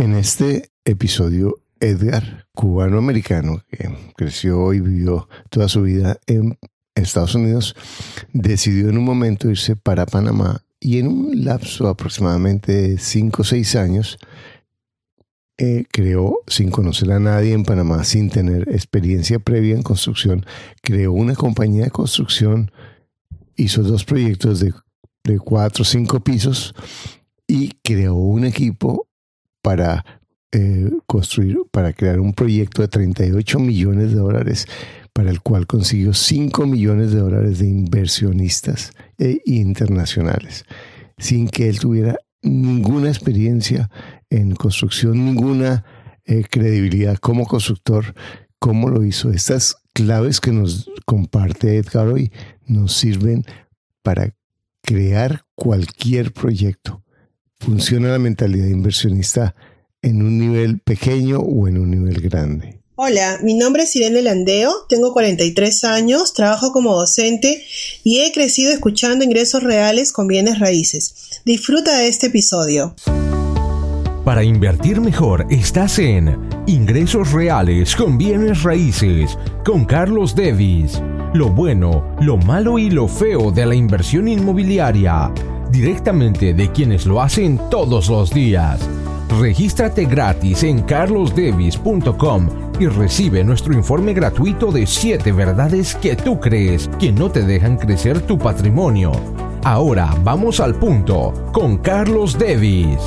En este episodio, Edgar, cubano-americano, que creció y vivió toda su vida en Estados Unidos, decidió en un momento irse para Panamá y en un lapso aproximadamente de 5 o 6 años, eh, creó, sin conocer a nadie en Panamá, sin tener experiencia previa en construcción, creó una compañía de construcción, hizo dos proyectos de, de cuatro o cinco pisos y creó un equipo para eh, construir, para crear un proyecto de 38 millones de dólares, para el cual consiguió 5 millones de dólares de inversionistas e internacionales, sin que él tuviera ninguna experiencia en construcción, ninguna eh, credibilidad como constructor, cómo lo hizo. Estas claves que nos comparte Edgar hoy nos sirven para crear cualquier proyecto. Funciona la mentalidad inversionista en un nivel pequeño o en un nivel grande. Hola, mi nombre es Irene Landeo, tengo 43 años, trabajo como docente y he crecido escuchando ingresos reales con bienes raíces. Disfruta de este episodio. Para invertir mejor estás en Ingresos Reales con Bienes Raíces con Carlos Devis. Lo bueno, lo malo y lo feo de la inversión inmobiliaria. Directamente de quienes lo hacen todos los días. Regístrate gratis en carlosdevis.com y recibe nuestro informe gratuito de 7 verdades que tú crees que no te dejan crecer tu patrimonio. Ahora vamos al punto con Carlos Devis.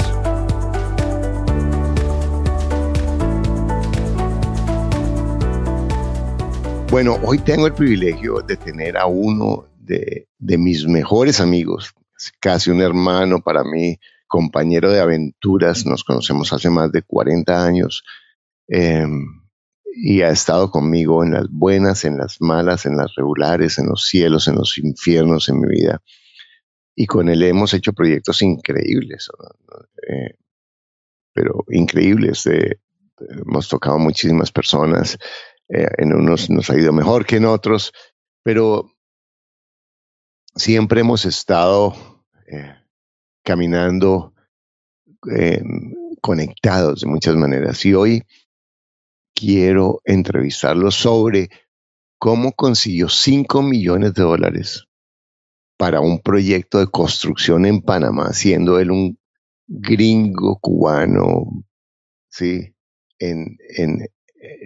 Bueno, hoy tengo el privilegio de tener a uno de, de mis mejores amigos, casi un hermano para mí, compañero de aventuras, nos conocemos hace más de 40 años em, y ha estado conmigo en las buenas, en las malas, en las regulares, en los cielos, en los infiernos en mi vida. Y con él hemos hecho proyectos increíbles, eh, pero increíbles. hemos tocado muchísimas personas, eh, en unos nos ha ido mejor que en otros, pero siempre hemos estado eh, caminando eh, conectados de muchas maneras. Y hoy quiero entrevistarlo sobre cómo consiguió 5 millones de dólares para un proyecto de construcción en Panamá, siendo él un gringo cubano, ¿sí? En, en,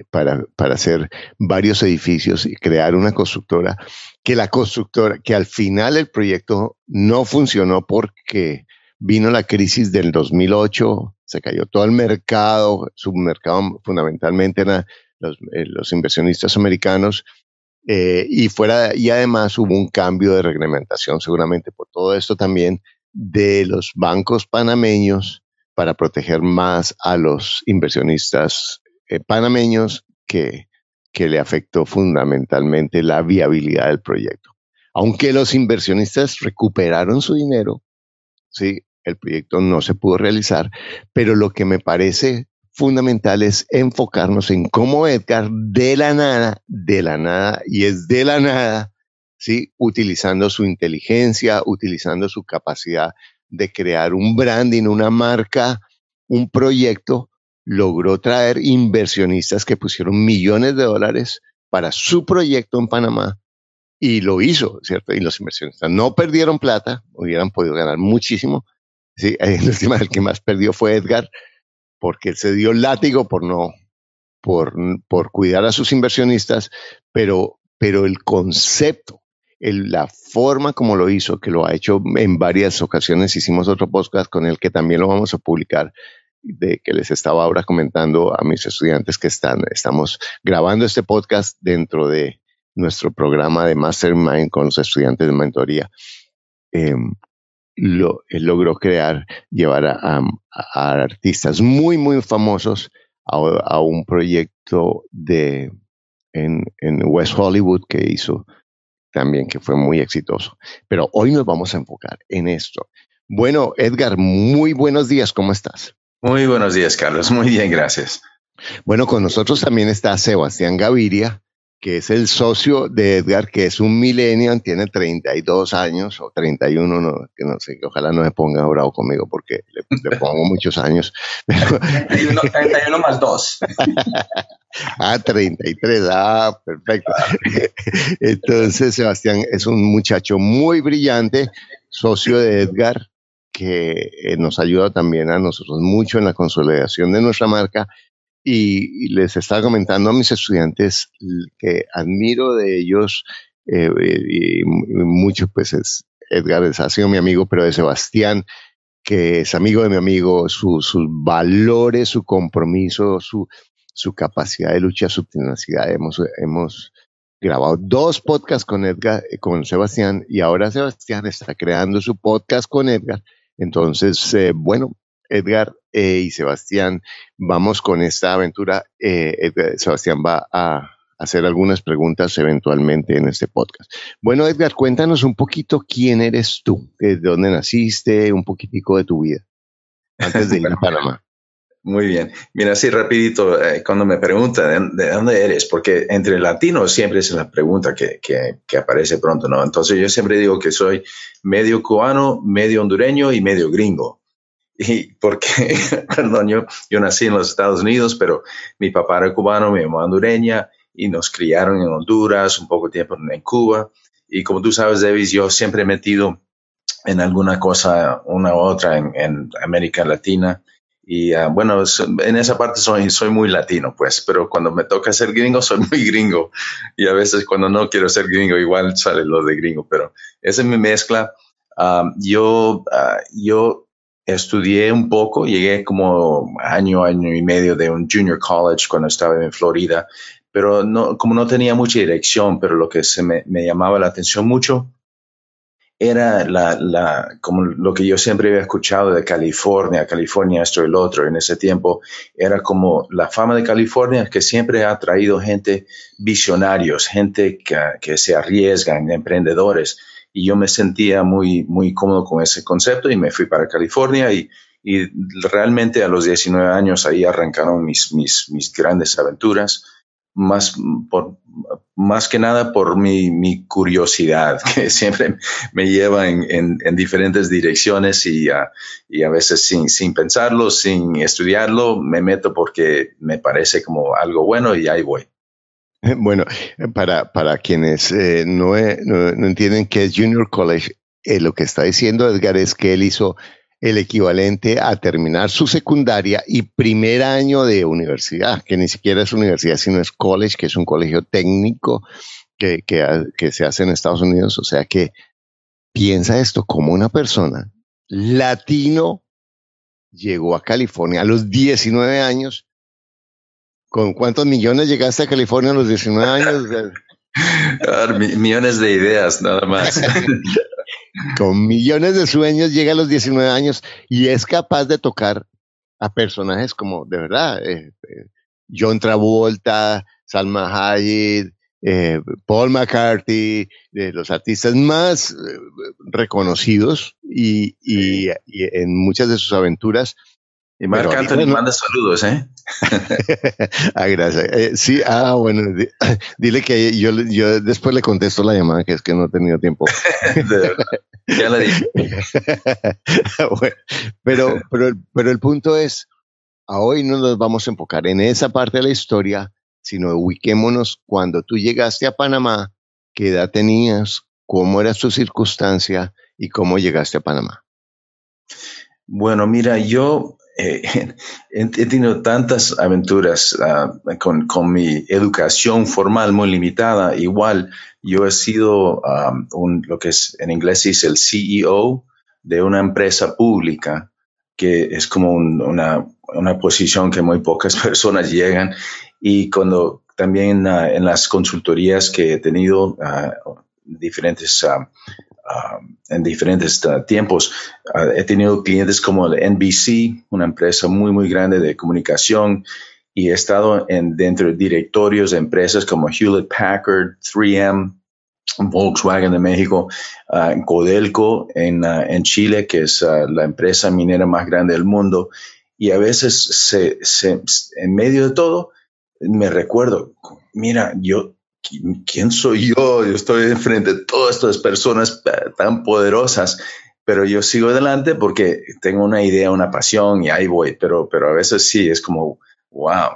para, para hacer varios edificios y crear una constructora, que la constructora, que al final el proyecto no funcionó porque vino la crisis del 2008, se cayó todo el mercado, su mercado fundamentalmente eran los, eh, los inversionistas americanos, eh, y, fuera, y además hubo un cambio de reglamentación, seguramente por todo esto también, de los bancos panameños para proteger más a los inversionistas eh, panameños que, que le afectó fundamentalmente la viabilidad del proyecto. Aunque los inversionistas recuperaron su dinero, ¿sí? el proyecto no se pudo realizar, pero lo que me parece fundamental es enfocarnos en cómo Edgar de la nada, de la nada, y es de la nada, ¿sí? utilizando su inteligencia, utilizando su capacidad de crear un branding, una marca, un proyecto, logró traer inversionistas que pusieron millones de dólares para su proyecto en Panamá y lo hizo, ¿cierto? Y los inversionistas no perdieron plata, hubieran podido ganar muchísimo, Sí, el último el que más perdió fue Edgar, porque él se dio látigo por no, por, por cuidar a sus inversionistas, pero, pero el concepto, la forma como lo hizo, que lo ha hecho en varias ocasiones, hicimos otro podcast con él que también lo vamos a publicar, de que les estaba ahora comentando a mis estudiantes que están, estamos grabando este podcast dentro de nuestro programa de Mastermind con los estudiantes de mentoría. Eh, lo, logró crear, llevar a, artistas muy, muy famosos a, un proyecto de, en, en, West Hollywood que hizo también, que fue muy exitoso. Pero hoy nos vamos a enfocar en esto. Bueno, Edgar, muy buenos días, ¿cómo estás? Muy buenos días, Carlos. Muy bien, gracias. Bueno, con nosotros también está Sebastián Gaviria, que es el socio de Edgar, que es un millennial, tiene 32 años o 31, no, que no sé, que ojalá no me ponga bravo conmigo porque le, pongo muchos años. 31, 31 más 2. ah, 33, ah, perfecto. Entonces, Sebastián es un muchacho muy brillante, socio de Edgar, que eh, nos ayuda también a nosotros mucho en la consolidación de nuestra marca y, les estaba comentando a mis estudiantes que admiro de ellos eh, y, mucho, pues es, Edgar es, ha sido mi amigo, pero de Sebastián, que es amigo de mi amigo, sus valores, su compromiso, su, su capacidad de lucha, su tenacidad. Hemos, hemos grabado dos podcasts con Edgar, eh, con Sebastián, y ahora Sebastián está creando su podcast con Edgar. Entonces, eh, bueno, Edgar eh, y Sebastián, vamos con esta aventura. Eh, Sebastián va a hacer algunas preguntas eventualmente en este podcast. Bueno, Edgar, cuéntanos un poquito quién eres tú, de dónde naciste, un poquitico de tu vida, antes de ir a Panamá. Muy bien. Mira, así rapidito, eh, cuando me preguntan de, dónde eres, porque entre latinos siempre es la pregunta que, que, aparece pronto, ¿no? Entonces yo siempre digo que soy medio cubano, medio hondureño y medio gringo. Y porque, perdón, yo, yo nací en los Estados Unidos, pero mi papá era cubano, mi mamá hondureña, y nos criaron en Honduras, un poco tiempo en Cuba. Y como tú sabes, Davis, yo siempre he metido en alguna cosa, una u otra en, en América Latina. Y uh, bueno, en esa parte soy, soy muy latino, pues, pero cuando me toca ser gringo, soy muy gringo. Y a veces cuando no quiero ser gringo, igual sale lo de gringo, pero esa es mi mezcla. Uh, yo, uh, yo estudié un poco, llegué como año, año y medio de un junior college cuando estaba en Florida, pero no, como no tenía mucha dirección, pero lo que se me, me llamaba la atención mucho era la, la, como lo que yo siempre había escuchado de California, California esto y lo otro en ese tiempo, era como la fama de California que siempre ha traído gente visionarios, gente que, que se arriesgan, emprendedores y yo me sentía muy, muy cómodo con ese concepto y me fui para California y, y realmente a los 19 años ahí arrancaron mis, mis, mis grandes aventuras, más, por, más que nada por mi, mi curiosidad, que siempre me lleva en, en, en diferentes direcciones y, uh, y, a veces sin, sin pensarlo, sin estudiarlo, me meto porque me parece como algo bueno y ahí voy. Bueno, para, para quienes eh, no, no, entienden qué es Junior College, eh, lo que está diciendo Edgar es que él hizo el equivalente a terminar su secundaria y primer año de universidad, que ni siquiera es universidad, sino es college, que es un colegio técnico que, que, que se hace en Estados Unidos. O sea que piensa esto como una persona latino llegó a California a los 19 años ¿Con cuántos millones llegaste a California a los 19 años? millones de ideas, nada más. Con millones de sueños llega a los 19 años y es capaz de tocar a personajes como, de verdad, eh, eh, John Travolta, Salma Hayek, eh, Paul McCarthy, de los artistas más reconocidos y, y, en muchas de sus aventuras y Marc Anthony manda saludos, ¿eh? ah, gracias. Eh, sí, ah, bueno, dile que yo, yo después le contesto la llamada, que es que no he tenido tiempo. ya la dije. pero, pero, pero el punto es, a hoy no nos vamos a enfocar en esa parte de la historia, sino ubiquémonos cuando tú llegaste a Panamá, qué edad tenías, cómo era tu circunstancia y cómo llegaste a Panamá. Bueno, mira, yo eh, he, tenido tantas aventuras uh, con, con, mi educación formal muy limitada. Igual, yo he sido un, lo que es en inglés es el CEO de una empresa pública, que es como un, una, una, posición que muy pocas personas llegan. Y cuando también uh, en las consultorías que he tenido, diferentes Um, en diferentes uh, tiempos. Uh, he tenido clientes como el NBC, una empresa muy, muy grande de comunicación, y he estado en, dentro de directorios de empresas como Hewlett Packard, 3M, Volkswagen de México, uh, Codelco en, en, Chile, que es la empresa minera más grande del mundo. Y a veces, se, se, en medio de todo, me recuerdo, mira, yo ¿quién soy yo? Yo estoy enfrente de todas estas personas tan poderosas, pero yo sigo adelante porque tengo una idea, una pasión y ahí voy, pero, pero a veces sí, es como, wow,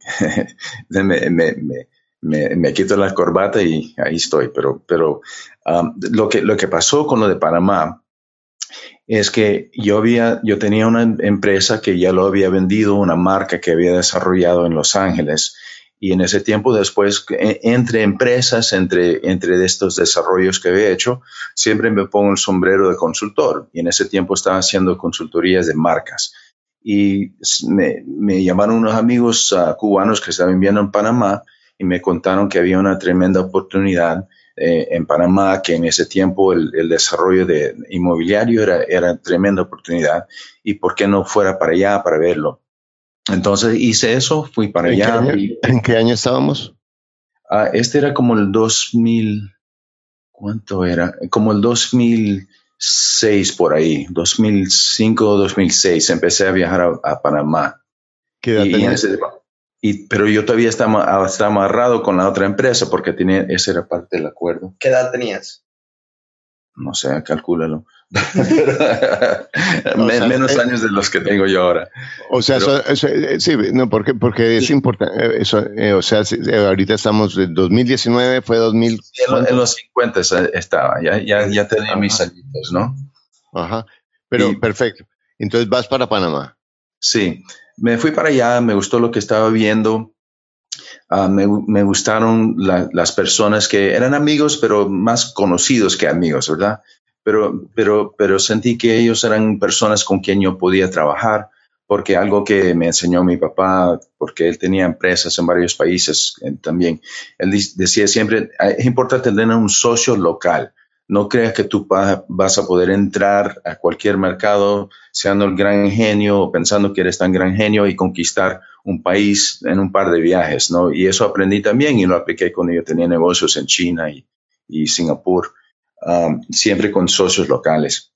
me, me, me, me, quito la corbata y ahí estoy, pero, pero lo, que, lo que pasó con lo de Panamá es que yo había, yo tenía una empresa que ya lo había vendido, una marca que había desarrollado en Los Ángeles y en ese tiempo después, e, entre empresas, entre, entre estos desarrollos que había hecho, siempre me pongo el sombrero de consultor. Y en ese tiempo estaba haciendo consultorías de marcas. Y me, llamaron unos amigos uh, cubanos que estaban viviendo en Panamá y me contaron que había una tremenda oportunidad eh, en Panamá, que en ese tiempo el, el desarrollo de inmobiliario era, era tremenda oportunidad y por qué no fuera para allá para verlo. Entonces hice eso, fui para allá. ¿En qué año estábamos? Ah, este era como el 2000, ¿cuánto era? Como el 2006 por ahí, 2005 2006, empecé a viajar a, Panamá. ¿Qué edad y, y, pero yo todavía estaba, estaba, amarrado con la otra empresa porque tenía, ese era parte del acuerdo. ¿Qué edad tenías? No sé, calcúlalo. menos eh, años de los que tengo yo ahora. O sea, eh, sí, no, porque, porque es importante. Eh, eso, o sea, ahorita estamos en 2019, fue 2000. en, los 50 estaba, ya, ya, ya tenía mis añitos, ¿no? Ajá, pero perfecto. Entonces vas para Panamá. Sí, me fui para allá, me gustó lo que estaba viendo. Ah, me, me, gustaron las personas que eran amigos, pero más conocidos que amigos, ¿verdad? Pero, pero, pero sentí que ellos eran personas con quien yo podía trabajar, porque algo que me enseñó mi papá, porque él tenía empresas en varios países eh, también, él decía siempre, es importante tener un socio local. No creas que tú vas a poder entrar a cualquier mercado siendo el gran genio o pensando que eres tan gran genio y conquistar un país en un par de viajes, ¿no? Y eso aprendí también y lo apliqué cuando yo tenía negocios en China y, y Singapur. Um, siempre con socios locales.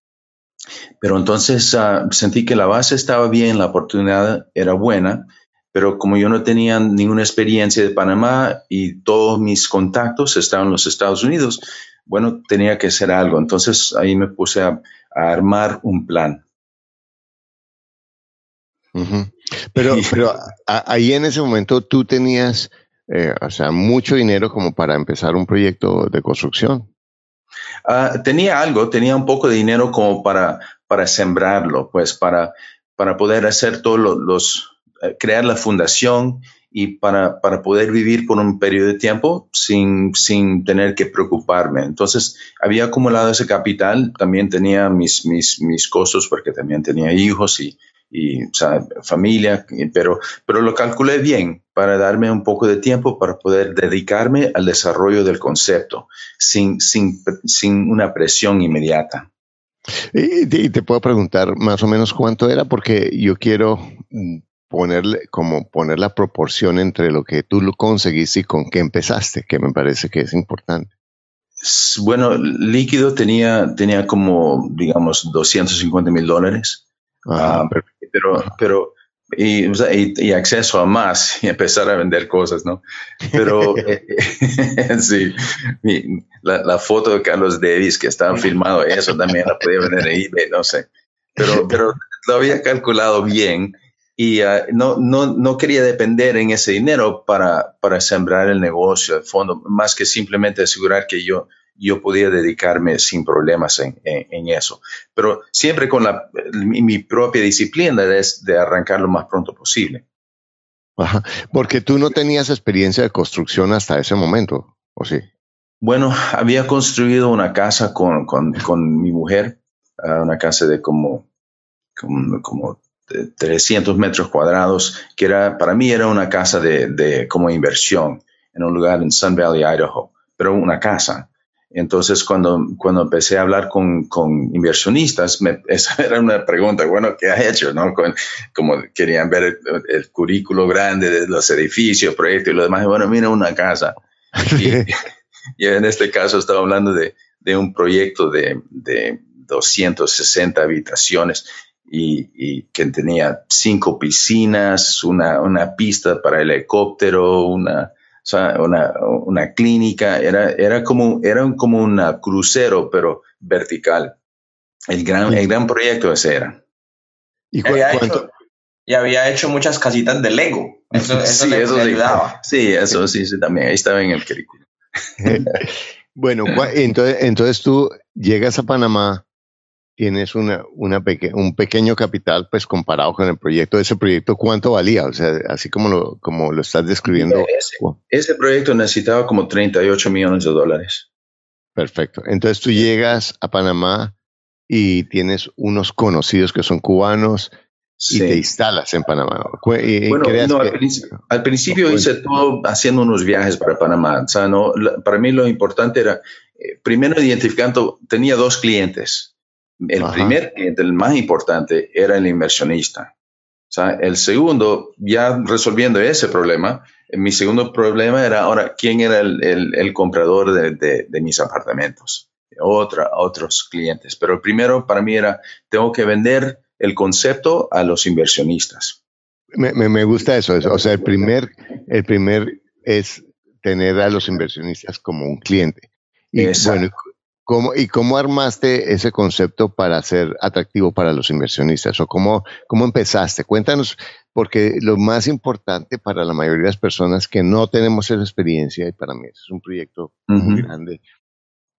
Pero entonces uh, sentí que la base estaba bien, la oportunidad era buena, pero como yo no tenía ninguna experiencia de Panamá y todos mis contactos estaban en los Estados Unidos, bueno, tenía que hacer algo. Entonces ahí me puse a, armar un plan. Pero, pero ahí en ese momento tú tenías, eh, o sea, mucho dinero como para empezar un proyecto de construcción. Ah, tenía algo, tenía un poco de dinero como para, para sembrarlo, pues para, para poder hacer todos los, eh, crear la fundación y para, para, poder vivir por un periodo de tiempo sin, sin tener que preocuparme. Entonces, había acumulado ese capital, también tenía mis, mis, mis costos porque también tenía hijos y, y o sea, familia, pero, pero lo calculé bien para darme un poco de tiempo para poder dedicarme al desarrollo del concepto sin, sin, sin una presión inmediata. Y, te puedo preguntar más o menos cuánto era, porque yo quiero mm, ponerle, como poner la proporción entre lo que tú lo conseguiste y con qué empezaste, que me parece que es importante. Bueno, líquido tenía, tenía como, digamos, 250 mil dólares. Ah, pero, pero y, y, acceso a más y empezar a vender cosas, ¿no? Pero eh, sí, la, foto de Carlos Davis que estaba filmado, eso también la podía vender en eBay, no sé. Pero, pero lo había calculado bien y ah, no, no, no quería depender en ese dinero para, para sembrar el negocio de fondo, más que simplemente asegurar que yo yo podía dedicarme sin problemas en, eso. Pero siempre con la, mi, propia disciplina es de arrancar lo más pronto posible. Ajá. Porque tú no tenías experiencia de construcción hasta ese momento, ¿o sí? Bueno, había construido una casa con, con, mi mujer, ah, una casa de como, como, como 300 metros cuadrados, que era, para mí era una casa de, de como inversión en un lugar en Sun Valley, Idaho, pero una casa. Entonces, cuando, cuando empecé a hablar con, con inversionistas, me, esa era una pregunta, bueno, ¿qué has hecho? ¿no? como querían ver el, currículo grande de los edificios, proyectos y lo demás. Bueno, mira una casa. Y, en este caso estaba hablando de, de un proyecto de, de 260 habitaciones y, y, que tenía cinco piscinas, una, una pista para helicóptero, una, sea, una, clínica, era, era, como, era como un crucero, pero vertical. El gran, el gran proyecto ese era. ¿Y y había hecho muchas casitas de Lego. Eso, eso sí, eso ayudaba. Sí, eso sí, sí, también. Ahí estaba en el currículum. bueno, entonces, entonces tú llegas a Panamá, tienes una, una un pequeño capital, pues comparado con el proyecto. ¿Ese proyecto cuánto valía? O sea, así como lo, como lo estás describiendo. Ese, ese proyecto necesitaba como 38 millones de dólares. Perfecto. Entonces tú llegas a Panamá y tienes unos conocidos que son cubanos y te instalas en Panamá. Bueno, al, principio, hice todo haciendo unos viajes para Panamá. O sea, no, para mí lo importante era, eh, primero identificando, tenía dos clientes. El primer cliente, el más importante, era el inversionista. O sea, el segundo, ya resolviendo ese problema, mi segundo problema era ahora, ¿quién era el, el, comprador de, de, mis apartamentos? Otra, otros clientes. Pero el primero para mí era, tengo que vender el concepto a los inversionistas. Me, me, gusta eso, o sea, el primer, el primer es tener a los inversionistas como un cliente. Y bueno, ¿cómo, ¿y cómo armaste ese concepto para ser atractivo para los inversionistas? ¿O cómo, cómo empezaste? Cuéntanos, porque lo más importante para la mayoría de las personas que no tenemos esa experiencia, y para mí es un proyecto muy grande,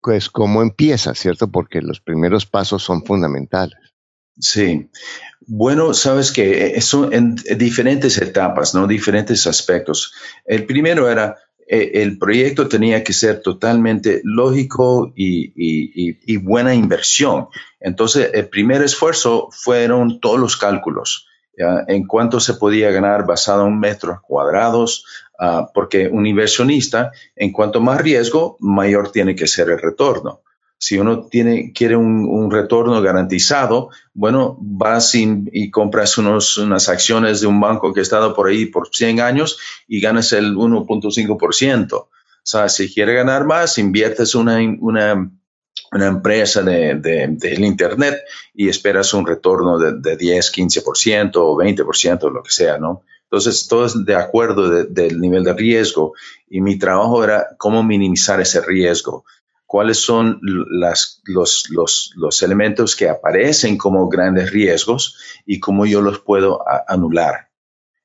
pues cómo empieza, ¿cierto? Porque los primeros pasos son fundamentales. Sí. Bueno, sabes que eso en diferentes etapas, ¿no? Diferentes aspectos. El primero era, eh, el proyecto tenía que ser totalmente lógico y, buena inversión. Entonces, el primer esfuerzo fueron todos los cálculos. en cuánto se podía ganar basado en metros cuadrados, ah, porque un inversionista, en cuanto más riesgo, mayor tiene que ser el retorno. Si uno tiene, quiere un, retorno garantizado, bueno, vas y, compras unos, unas acciones de un banco que ha estado por ahí por 100 años y ganas el 1.5%. O sea, si quiere ganar más, inviertes una, una, una empresa de, del Internet y esperas un retorno de, de 10, 15% o 20%, lo que sea, ¿no? Entonces, todo es de acuerdo del nivel de riesgo y mi trabajo era cómo minimizar ese riesgo cuáles son las, los, elementos que aparecen como grandes riesgos y cómo yo los puedo anular.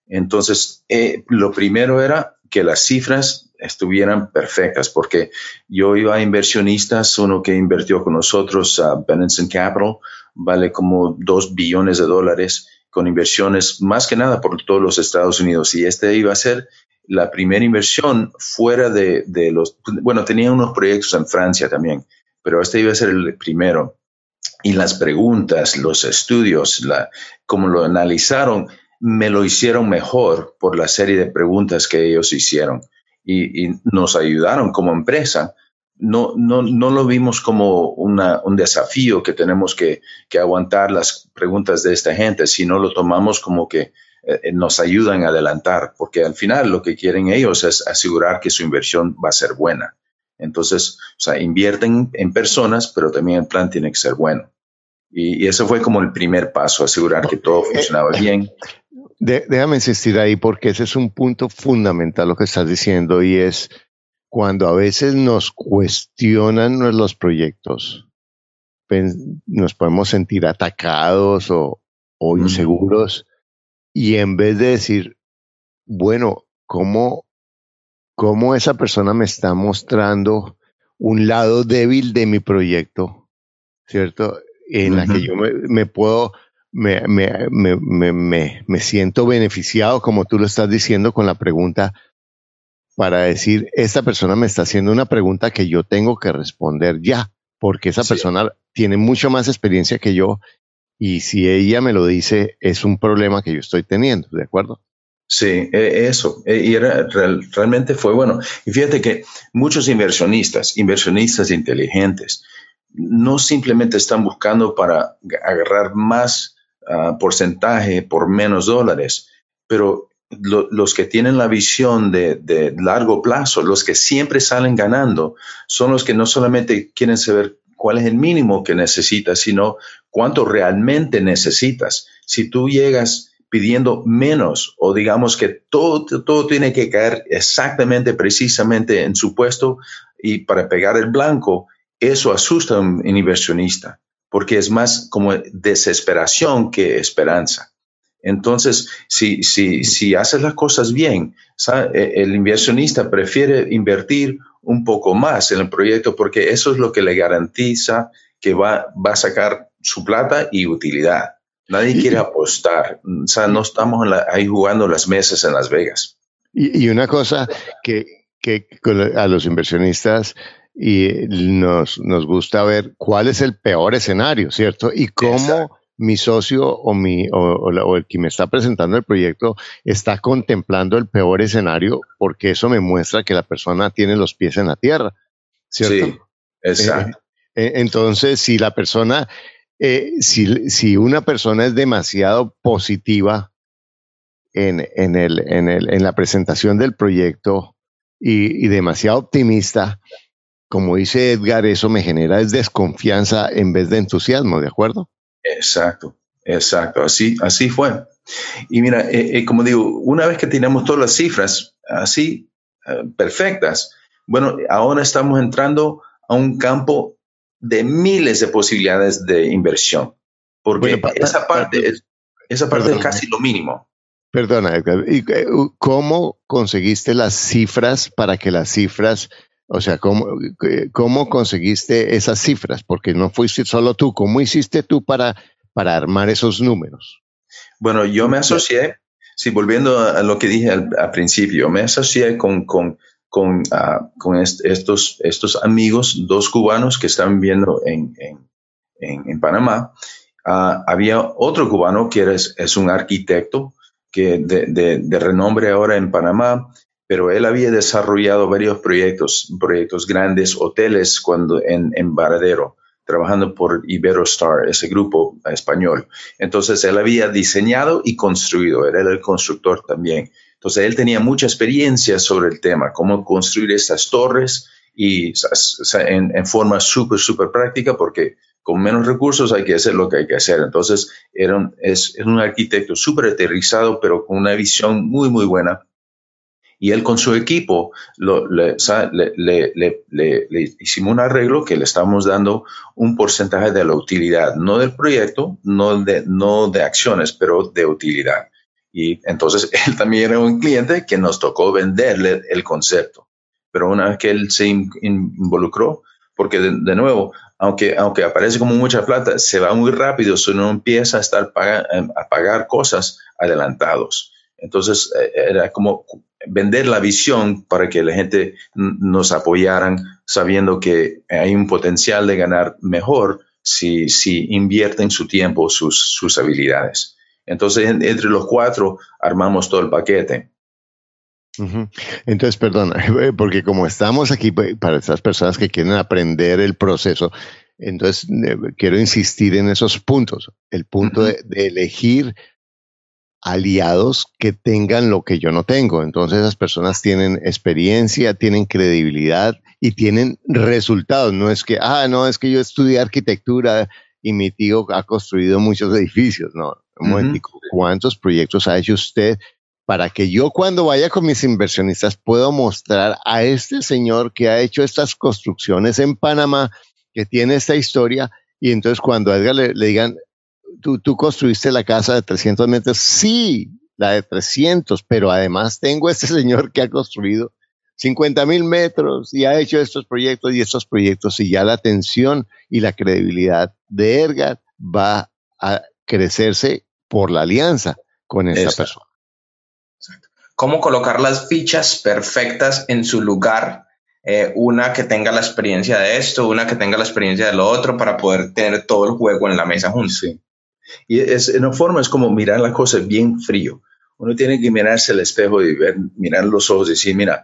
Entonces, eh, lo primero era que las cifras estuvieran perfectas, porque yo iba a inversionistas, uno que invirtió con nosotros, a Benenson Capital, vale como dos billones de dólares con inversiones más que nada por todos los Estados Unidos. Y este iba a ser la primera inversión fuera de, los, bueno, tenía unos proyectos en Francia también, pero este iba a ser el primero. Y las preguntas, los estudios, la, como lo analizaron, me lo hicieron mejor por la serie de preguntas que ellos hicieron y, nos ayudaron como empresa. No, no, no lo vimos como una, un desafío que tenemos que, que aguantar las preguntas de esta gente, sino lo tomamos como que eh, eh, nos ayudan a adelantar, porque al final lo que quieren ellos es asegurar que su inversión va a ser buena. Entonces, o sea, invierten en personas, pero también el plan tiene que ser bueno. Y, eso fue como el primer paso, asegurar que todo funcionaba bien. déjame insistir ahí porque ese es un punto fundamental lo que estás diciendo y es cuando a veces nos cuestionan los proyectos, nos podemos sentir atacados o, inseguros y en vez de decir, bueno, ¿cómo, cómo esa persona me está mostrando un lado débil de mi proyecto, ¿cierto? En la que yo me, puedo, me, me, me, me, siento beneficiado, como tú lo estás diciendo, con la pregunta para decir, esta persona me está haciendo una pregunta que yo tengo que responder ya, porque esa persona tiene mucho más experiencia que yo y si ella me lo dice, es un problema que yo estoy teniendo, ¿de acuerdo? Sí, e, eso. E, y era, realmente fue bueno. Y fíjate que muchos inversionistas, inversionistas inteligentes, no simplemente están buscando para agarrar más ah, porcentaje por menos dólares, pero los que tienen la visión de, de, largo plazo, los que siempre salen ganando, son los que no solamente quieren saber cuál es el mínimo que necesitas, sino cuánto realmente necesitas. Si tú llegas pidiendo menos o digamos que todo, todo tiene que caer exactamente, precisamente en su puesto y para pegar el blanco, eso asusta a un inversionista porque es más como desesperación que esperanza. Entonces, si, si, si haces las cosas bien, e, el inversionista prefiere invertir un poco más en el proyecto porque eso es lo que le garantiza que va, va a sacar su plata y utilidad. Nadie quiere apostar. O sea, no estamos ahí jugando las mesas en Las Vegas. Y, una cosa que, que, a los inversionistas y nos, nos gusta ver cuál es el peor escenario, ¿cierto? Y cómo mi socio o, mi, o, el que me está presentando el proyecto está contemplando el peor escenario porque eso me muestra que la persona tiene los pies en la tierra, ¿cierto? Sí, exacto. Eh, eh, entonces, si la persona, eh, si, si, una persona es demasiado positiva en, en, el, en, el, en la presentación del proyecto y, y demasiado optimista, como dice Edgar, eso me genera desconfianza en vez de entusiasmo, ¿de acuerdo? Exacto, exacto, así, así fue. Y mira, eh, eh, como digo, una vez que tenemos todas las cifras así eh, perfectas, bueno, ahora estamos entrando a un campo de miles de posibilidades de inversión, porque esa parte, es, esa parte es casi lo mínimo. Perdona, Edgar, ¿y cómo conseguiste las cifras para que las cifras o sea, ¿cómo, ¿cómo conseguiste esas cifras? Porque no fuiste solo tú. ¿Cómo hiciste tú para, para armar esos números? Bueno, yo me asocié, sí, volviendo a lo que dije al, principio, me asocié con, con, con, ah, con estos, estos amigos, dos cubanos que están viviendo en, en, en, Panamá. Ah, había otro cubano que es, es un arquitecto que de, de, de, renombre ahora en Panamá, pero él había desarrollado varios proyectos, proyectos grandes, hoteles cuando en, en Varadero, trabajando por Iberostar, ese grupo español. Entonces él había diseñado y construido, era el constructor también. Entonces él tenía mucha experiencia sobre el tema, cómo construir estas torres y en, forma súper, súper práctica, porque con menos recursos hay que hacer lo que hay que hacer. Entonces era es, es un arquitecto súper aterrizado, pero con una visión muy, muy buena y él con su equipo le, hicimos un arreglo que le estamos dando un porcentaje de la utilidad, no del proyecto, no de, no de acciones, pero de utilidad. Y entonces él también era un cliente que nos tocó venderle el concepto. Pero una vez que él se involucró, porque de, nuevo, aunque, aunque aparece como mucha plata, se va muy rápido si uno empieza a estar a pagar cosas adelantados. Entonces eh, era como vender la visión para que la gente nos apoyaran sabiendo que hay un potencial de ganar mejor si, si invierten su tiempo, sus, sus habilidades. Entonces, entre los cuatro armamos todo el paquete. Entonces, perdón, porque como estamos aquí pues, para esas personas que quieren aprender el proceso, entonces eh, quiero insistir en esos puntos. El punto de, elegir aliados que tengan lo que yo no tengo. Entonces esas personas tienen experiencia, tienen credibilidad y tienen resultados. No es que, ah, no, es que yo estudié arquitectura y mi tío ha construido muchos edificios. No, un ¿cuántos proyectos ha hecho usted para que yo cuando vaya con mis inversionistas pueda mostrar a este señor que ha hecho estas construcciones en Panamá, que tiene esta historia, y entonces cuando a Edgar le, le digan, tú, construiste la casa de 300 metros, sí, la de 300, pero además tengo este señor que ha construido 50 mil metros y ha hecho estos proyectos y estos proyectos y ya la atención y la credibilidad de Edgar va a crecerse por la alianza con esa persona. ¿Cómo colocar las fichas perfectas en su lugar? Eh, una que tenga la experiencia de esto, una que tenga la experiencia de lo otro, para poder tener todo el juego en la mesa juntos. Y es, en una forma es como mirar la cosa bien frío. Uno tiene que mirarse al espejo y ver, mirar los ojos y decir, mira,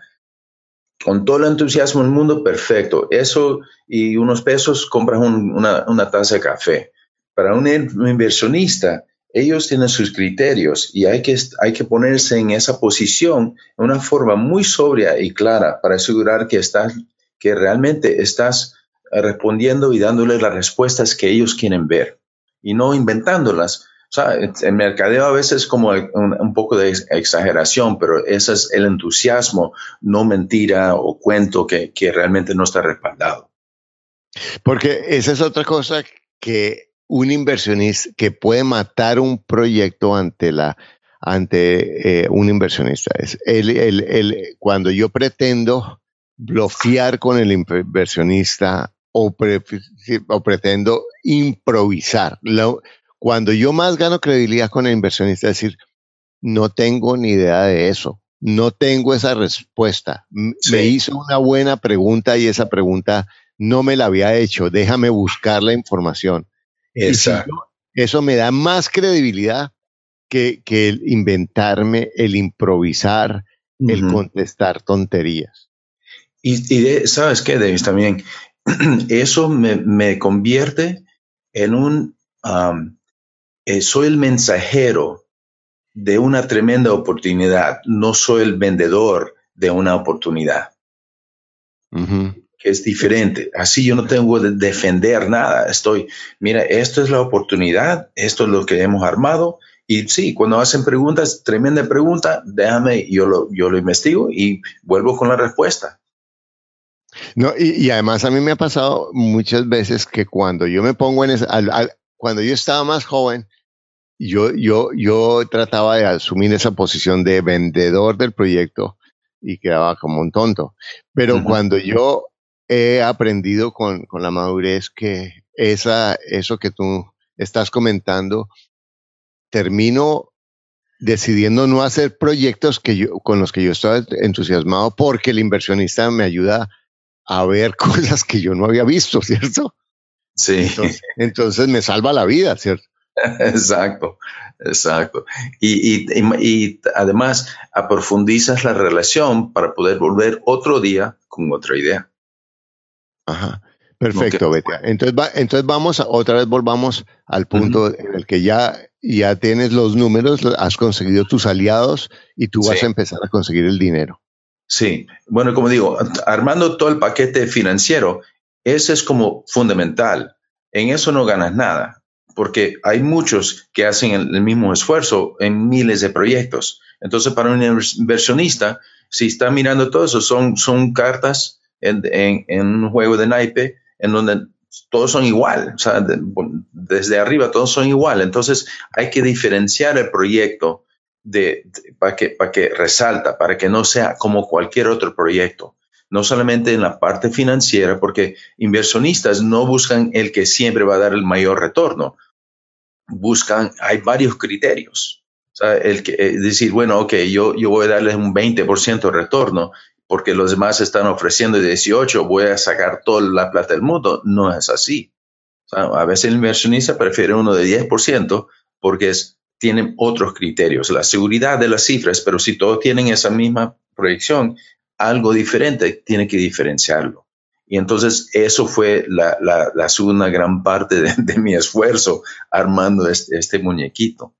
con todo el entusiasmo del mundo, perfecto. Eso y unos pesos compras una, taza de café. Para un, inversionista, ellos tienen sus criterios y hay que, hay que ponerse en esa posición de una forma muy sobria y clara para asegurar que, estás, que realmente estás respondiendo y dándole las respuestas que ellos quieren ver y no inventándolas O sea, el mercadeo a veces es como un, poco de exageración, pero ese es el entusiasmo, no mentira o cuento que, que realmente no está respaldado. Porque esa es otra cosa que un inversionista que puede matar un proyecto ante la ante eh, un inversionista. Es el, el, el, cuando yo pretendo bloquear con el inversionista o, o pretendo improvisar. cuando yo más gano credibilidad con el inversionista, es decir, no tengo ni idea de eso, no tengo esa respuesta. Me hizo una buena pregunta y esa pregunta no me la había hecho, déjame buscar la información. eso me da más credibilidad que, el inventarme, el improvisar, el contestar tonterías. Y, sabes qué, Davis, también eso me, convierte en un, eh, soy el mensajero de una tremenda oportunidad, no soy el vendedor de una oportunidad. Que es diferente. Así yo no tengo que defender nada. Estoy, mira, esto es la oportunidad, esto es lo que hemos armado. Y sí, cuando hacen preguntas, tremenda pregunta, déjame, yo lo, yo lo investigo y vuelvo con la respuesta. No, y, además a mí me ha pasado muchas veces que cuando yo me pongo en esa, cuando yo estaba más joven, yo, yo, yo trataba de asumir esa posición de vendedor del proyecto y quedaba como un tonto. Pero cuando yo he aprendido con, con, la madurez que esa, eso que tú estás comentando, termino decidiendo no hacer proyectos que yo, con los que yo estaba entusiasmado porque el inversionista me ayuda a ver cosas que yo no había visto, ¿cierto? Sí. Entonces, me salva la vida, ¿cierto? Exacto, exacto. Y, y, además aprofundizas la relación para poder volver otro día con otra idea. Ajá. Perfecto, Betty. Entonces, entonces vamos, a, otra vez volvamos al punto en el que ya, ya tienes los números, has conseguido tus aliados y tú vas a empezar a conseguir el dinero. Sí, bueno, como digo, armando todo el paquete financiero, ese es como fundamental. En eso no ganas nada, porque hay muchos que hacen el, mismo esfuerzo en miles de proyectos. Entonces, para un inversionista, si está mirando todo eso, son, son cartas en, un juego de naipe en donde todos son igual, o sea, desde arriba todos son igual. Entonces, hay que diferenciar el proyecto de, para, que, para que resalta, para que no sea como cualquier otro proyecto. No solamente en la parte financiera, porque inversionistas no buscan el que siempre va a dar el mayor retorno. Buscan, hay varios criterios. O sea, el que, eh, decir, bueno, ok, yo, yo voy a darles un 20% de retorno porque los demás están ofreciendo 18, voy a sacar toda la plata del mundo. No es así. a veces el inversionista prefiere uno de 10% porque es tienen otros criterios, la seguridad de las cifras, pero si todos tienen esa misma proyección, algo diferente tiene que diferenciarlo. Y entonces eso fue la, la, segunda gran parte de, mi esfuerzo armando este, este muñequito.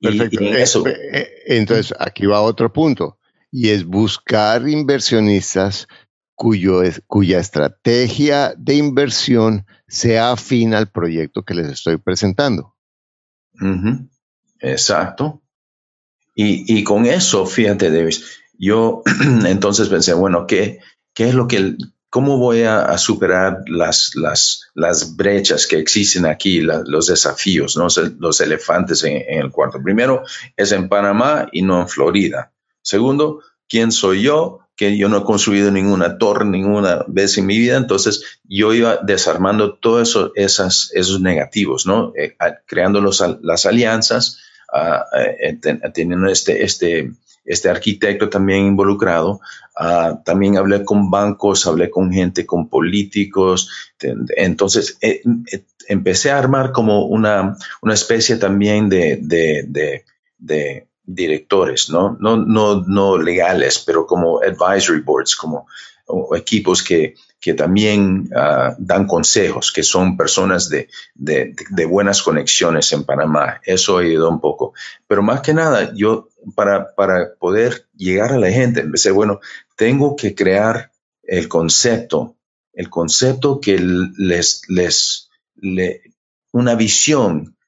Perfecto. Eh, eso, eh, eh, entonces aquí va otro punto y es buscar inversionistas cuyo, cuya estrategia de inversión sea afín al proyecto que les estoy presentando. Exacto. Y, con eso, fíjate, Davis, yo entonces pensé, bueno, ¿qué, qué es lo que, cómo voy a, superar las, las, las, brechas que existen aquí, los desafíos, ¿no? los elefantes en, el cuarto? Primero, es en Panamá y no en Florida. Segundo, ¿quién soy yo? que yo no he construido ninguna torre ninguna vez en mi vida, entonces yo iba desarmando todos eso, esos negativos, ¿no? Eh, creando las alianzas, eh, teniendo este, este, este arquitecto también involucrado. también hablé con bancos, hablé con gente, con políticos. Entonces, eh, eh, empecé a armar como una, una especie también de, de, de, directores, ¿no? No, no, no legales, pero como advisory boards, como equipos que, que también ah, dan consejos, que son personas de, de, de, buenas conexiones en Panamá. Eso ayudó un poco. Pero más que nada, yo para, para poder llegar a la gente, empecé, bueno, tengo que crear el concepto, el concepto que les, les, le, una visión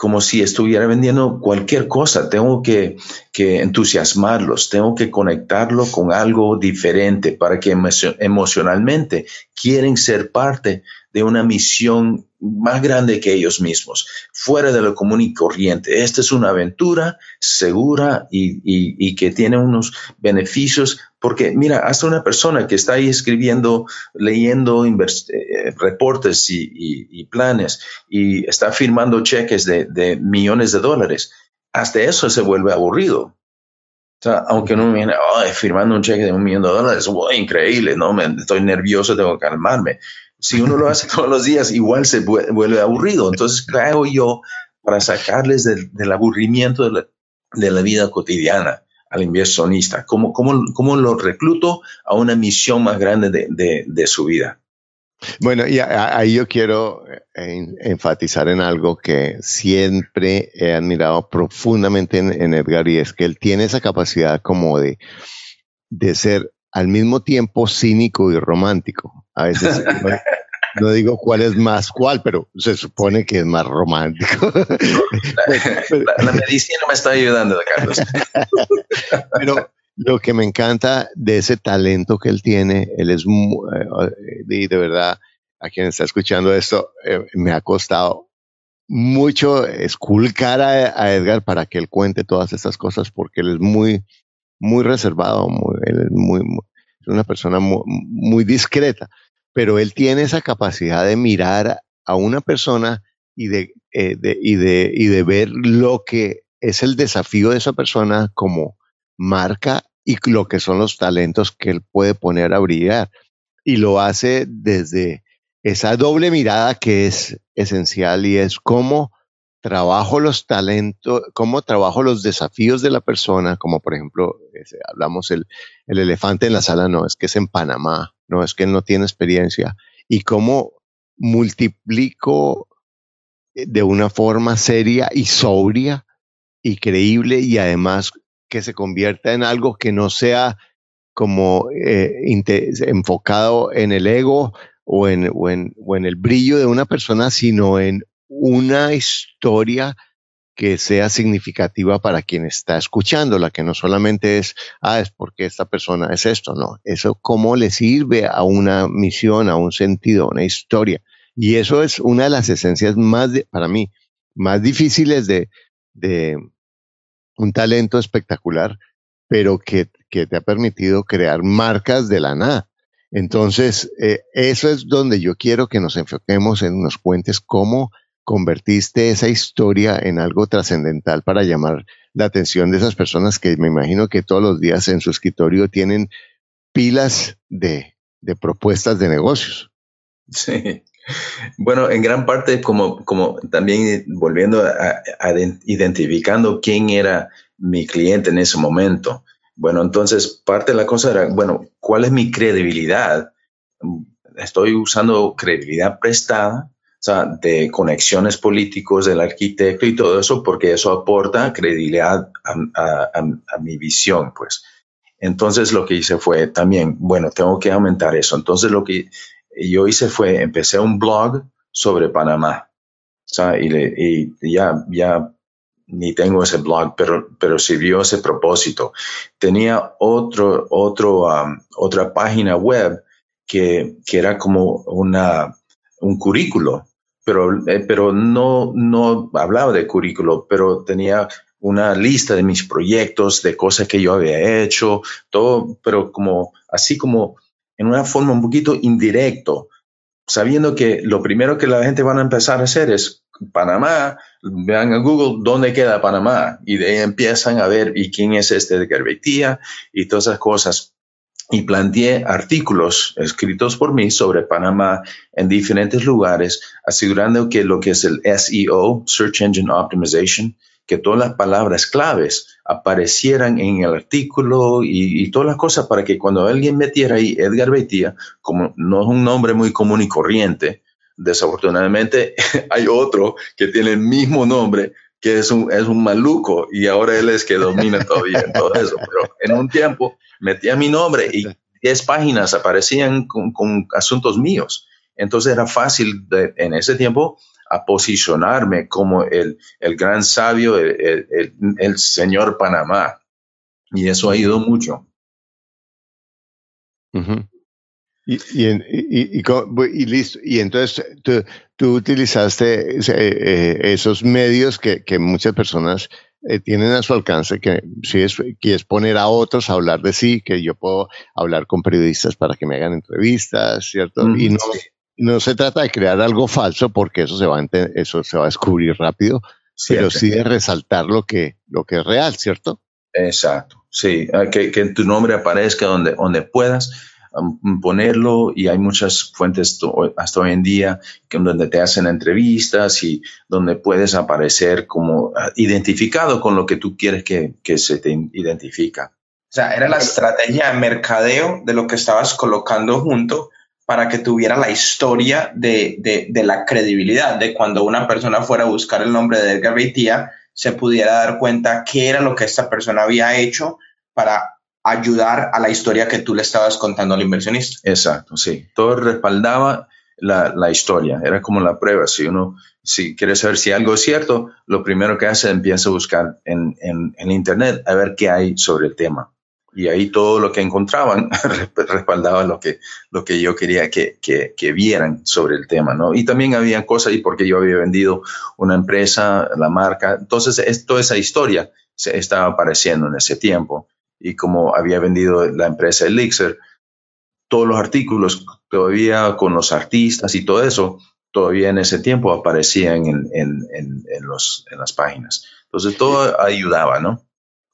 como si estuviera vendiendo cualquier cosa. Tengo que, entusiasmarlos, tengo que conectarlo con algo diferente para que emocionalmente quieren ser parte de una misión más grande que ellos mismos, fuera de lo común y corriente. Esta es una aventura segura y, y, que tiene unos beneficios, porque mira, hasta una persona que está ahí escribiendo, leyendo eh, reportes y, planes y está firmando cheques de, de, millones de dólares, hasta eso se vuelve aburrido. O sea, aunque uno viene, firmando un cheque de un millón de dólares, increíble, ¿no? Me, estoy nervioso, tengo que calmarme si uno lo hace todos los días, igual se vuelve aburrido. Entonces, ¿qué hago yo para sacarles del, aburrimiento de la, vida cotidiana al inversionista? ¿Cómo, cómo, lo recluto a una misión más grande de, su vida? Bueno, y ahí yo quiero eh, enfatizar en algo que siempre he admirado profundamente en, Edgar y es que él tiene esa capacidad como de ser al mismo tiempo cínico y romántico. A veces no, digo cuál es más cuál, pero se supone que es más romántico. La, medicina me está ayudando, Carlos. pero lo que me encanta de ese talento que él tiene, él es eh, de verdad, a quien está escuchando esto, eh, me ha costado mucho esculcar a, a, Edgar para que él cuente todas estas cosas porque él es muy, muy reservado, muy, él es muy, una persona muy, discreta, pero él tiene esa capacidad de mirar a una persona y de, eh, y, de, y de ver lo que es el desafío de esa persona como marca y lo que son los talentos que él puede poner a brillar. Y lo hace desde esa doble mirada que es esencial y es cómo trabajo los talentos, cómo trabajo los desafíos de la persona, como por ejemplo, hablamos el, el, elefante en la sala, no, es que es en Panamá, no, es que él no tiene experiencia, y cómo multiplico eh, de una forma seria y sobria y creíble y además que se convierta en algo que no sea como eh, enfocado en el ego o en, o en el brillo de una persona, sino en una historia que sea significativa para quien está escuchándola, que no solamente es, ah, es porque esta persona es esto, no, eso cómo le sirve a una misión, a un sentido, a una historia. Y eso es una de las esencias más, para mí, más difíciles de, de un talento espectacular, pero que, que, te ha permitido crear marcas de la nada. Entonces, eh, eso es donde yo quiero que nos enfoquemos en, nos cuentes cómo convertiste esa historia en algo trascendental para llamar la atención de esas personas que me imagino que todos los días en su escritorio tienen pilas de, propuestas de negocios. Sí. Bueno, en gran parte como, como también volviendo a, identificando quién era mi cliente en ese momento. Bueno, entonces parte de la cosa era, bueno, ¿cuál es mi credibilidad? Estoy usando credibilidad prestada de conexiones políticos del arquitecto y todo eso, porque eso aporta credibilidad a, mi visión, pues. Entonces lo que hice fue también, bueno, tengo que aumentar eso. Entonces lo que yo hice fue, empecé un blog sobre Panamá. O sea, y, ya, ya ni tengo ese blog, pero, pero sirvió ese propósito. Tenía otro, otro, um, otra página web que, que era como una, un currículo pero, eh, pero no, no hablaba de currículo, pero tenía una lista de mis proyectos, de cosas que yo había hecho, todo, pero como así como en una forma un poquito indirecto, sabiendo que lo primero que la gente va a empezar a hacer es Panamá, vean a Google dónde queda Panamá y de ahí empiezan a ver y quién es este de Garvetía y todas esas cosas y planteé artículos escritos por mí sobre Panamá en diferentes lugares, asegurando que lo que es el SEO, Search Engine Optimization, que todas las palabras claves aparecieran en el artículo y, todas las cosas para que cuando alguien metiera ahí Edgar Beitía, como no es un nombre muy común y corriente, desafortunadamente hay otro que tiene el mismo nombre, que es un, es un maluco y ahora él es que domina todavía todo eso. Pero en un tiempo metía mi nombre y 10 páginas aparecían con, asuntos míos. Entonces era fácil en ese tiempo a posicionarme como el, el gran sabio, el, el, el, señor Panamá. Y eso ha ido mucho. y, y, y, y, listo. Y entonces tú, tú utilizaste eh, esos medios que, que muchas personas eh, tienen a su alcance, que si es, que es poner a otros a hablar de sí, que yo puedo hablar con periodistas para que me hagan entrevistas, ¿cierto? Y no, no se trata de crear algo falso porque eso se va a, eso se va a descubrir rápido, pero sí de resaltar lo que, lo que es real, ¿cierto? Exacto, sí, ah, que, que tu nombre aparezca donde, donde puedas ponerlo y hay muchas fuentes hasta hoy en día que donde te hacen entrevistas y donde puedes aparecer como ah, identificado con lo que tú quieres que, que se te identifica. O sea, era la estrategia de mercadeo de lo que estabas colocando junto para que tuviera la historia de, de, de, la credibilidad, de cuando una persona fuera a buscar el nombre de Edgar Beitia, se pudiera dar cuenta qué era lo que esta persona había hecho para ayudar a la historia que tú le estabas contando al inversionista. Exacto, sí. Todo respaldaba la, la, historia, era como la prueba. Si uno si quiere saber si algo es cierto, lo primero que hace es empieza a buscar en, en, en, Internet a ver qué hay sobre el tema. Y ahí todo lo que encontraban respaldaba lo que, lo que yo quería que, que, que, vieran sobre el tema, ¿no? Y también había cosas, y porque yo había vendido una empresa, la marca, entonces es, toda esa historia se estaba apareciendo en ese tiempo y como había vendido la empresa Elixir, todos los artículos todavía con los artistas y todo eso, todavía en ese tiempo aparecían en, en, en, los, en las páginas. Entonces todo ayudaba, ¿no?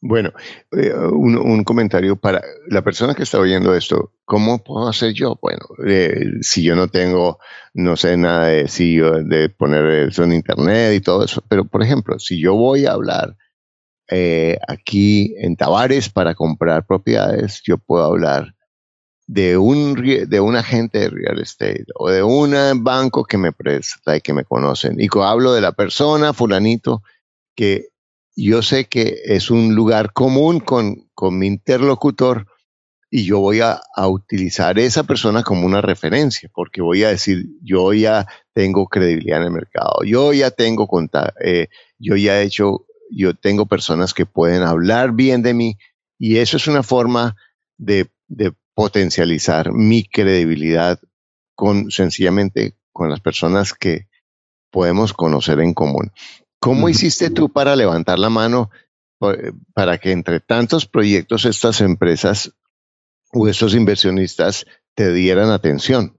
Bueno, eh, un, un, comentario para la persona que está oyendo esto. ¿Cómo puedo hacer yo? Bueno, eh, si yo no tengo, no sé nada de, si de poner eso en internet y todo eso, pero por ejemplo, si yo voy a hablar eh, aquí en Tavares para comprar propiedades, yo puedo hablar de un, de un agente de real estate o de un banco que me presta y que me conocen. Y hablo de la persona, fulanito, que yo sé que es un lugar común con, con mi interlocutor y yo voy a, utilizar esa persona como una referencia, porque voy a decir, yo ya tengo credibilidad en el mercado, yo ya tengo eh, yo ya he hecho yo tengo personas que pueden hablar bien de mí y eso es una forma de, potencializar mi credibilidad con sencillamente con las personas que podemos conocer en común. ¿Cómo hiciste tú para levantar la mano eh, para que entre tantos proyectos estas empresas o estos inversionistas te dieran atención?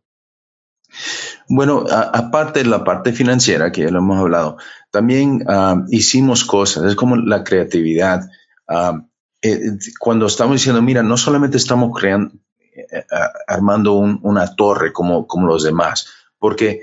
Bueno, aparte de la parte financiera, que ya lo hemos hablado, también uh, hicimos cosas, es como la creatividad. Uh, eh, cuando estamos diciendo, mira, no solamente estamos creando, eh, armando un, una torre como, como los demás, porque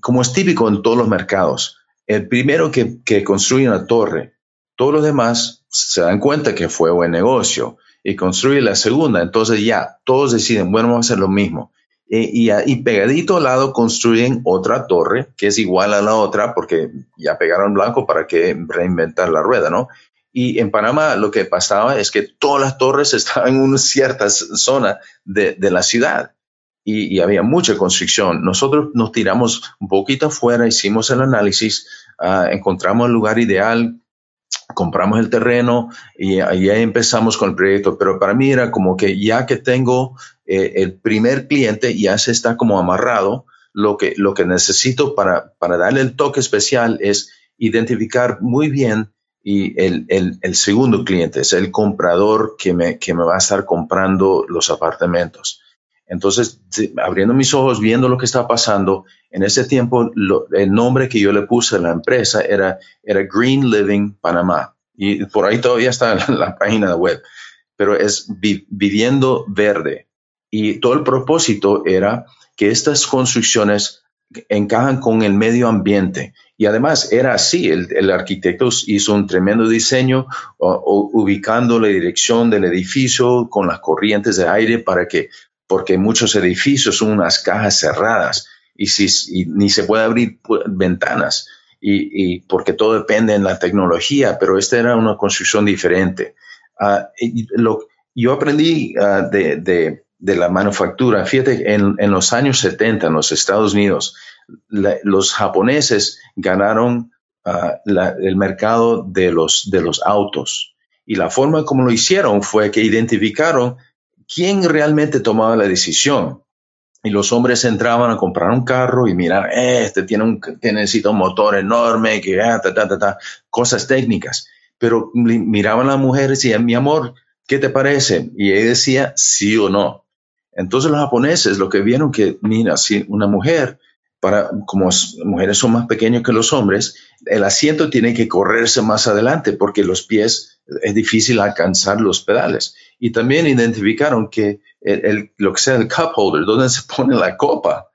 como es típico en todos los mercados, el primero que, que construye una torre, todos los demás se dan cuenta que fue buen negocio y construye la segunda, entonces ya todos deciden, bueno, vamos a hacer lo mismo eh, y, pegadito al lado construyen otra torre que es igual a la otra porque ya pegaron blanco para que reinventar la rueda, ¿no? Y en Panamá lo que pasaba es que todas las torres estaban en una cierta zona de, de la ciudad y, y, había mucha construcción. Nosotros nos tiramos un poquito afuera, hicimos el análisis, uh, encontramos el lugar ideal, compramos el terreno y ahí empezamos con el proyecto. Pero para mí era como que ya que tengo eh, el primer cliente, ya se está como amarrado. Lo que, lo que necesito para, para darle el toque especial es identificar muy bien y el, el, segundo cliente es el comprador que me, que me va a estar comprando los apartamentos. Entonces, abriendo mis ojos, viendo lo que estaba pasando, en ese tiempo el nombre que yo le puse a la empresa era, era Green Living Panamá. Y por ahí todavía está la, página web, pero es vi, viviendo verde. Y todo el propósito era que estas construcciones encajan con el medio ambiente. Y además era así, el, arquitecto hizo un tremendo diseño ubicando la dirección del edificio con las corrientes de aire para que porque muchos edificios son unas cajas cerradas y, si, ni se puede abrir ventanas y, porque todo depende en la tecnología, pero esta era una construcción diferente. Lo, yo aprendí de, de, de la manufactura. Fíjate, en, los años 70 en los Estados Unidos, los japoneses ganaron la, el mercado de los, de los autos. Y la forma como lo hicieron fue que identificaron quién realmente tomaba la decisión. Y los hombres entraban a comprar un carro y mirar, eh, este tiene un, necesita un motor enorme, que ah, ta, ta, ta, cosas técnicas. Pero miraban a las mujeres y decían, mi amor, ¿qué te parece? Y ella decía sí o no. Entonces los japoneses lo que vieron que, mira, si una mujer, para, como mujeres son más pequeñas que los hombres, el asiento tiene que correrse más adelante porque los pies es difícil alcanzar los pedales. Y también identificaron que el, lo que sea el cup holder, donde se pone la copa,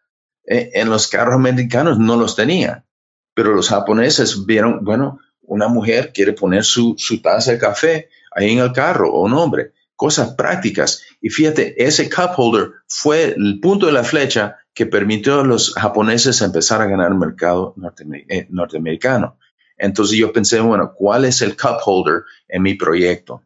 eh, en los carros americanos no los tenía. Pero los japoneses vieron, bueno, una mujer quiere poner su, su taza de café ahí en el carro, o un hombre, cosas prácticas. Y fíjate, ese cup holder fue el punto de la flecha que permitió a los japoneses empezar a ganar el mercado eh, norteamericano. Entonces yo pensé, bueno, ¿cuál es el cup holder en mi proyecto?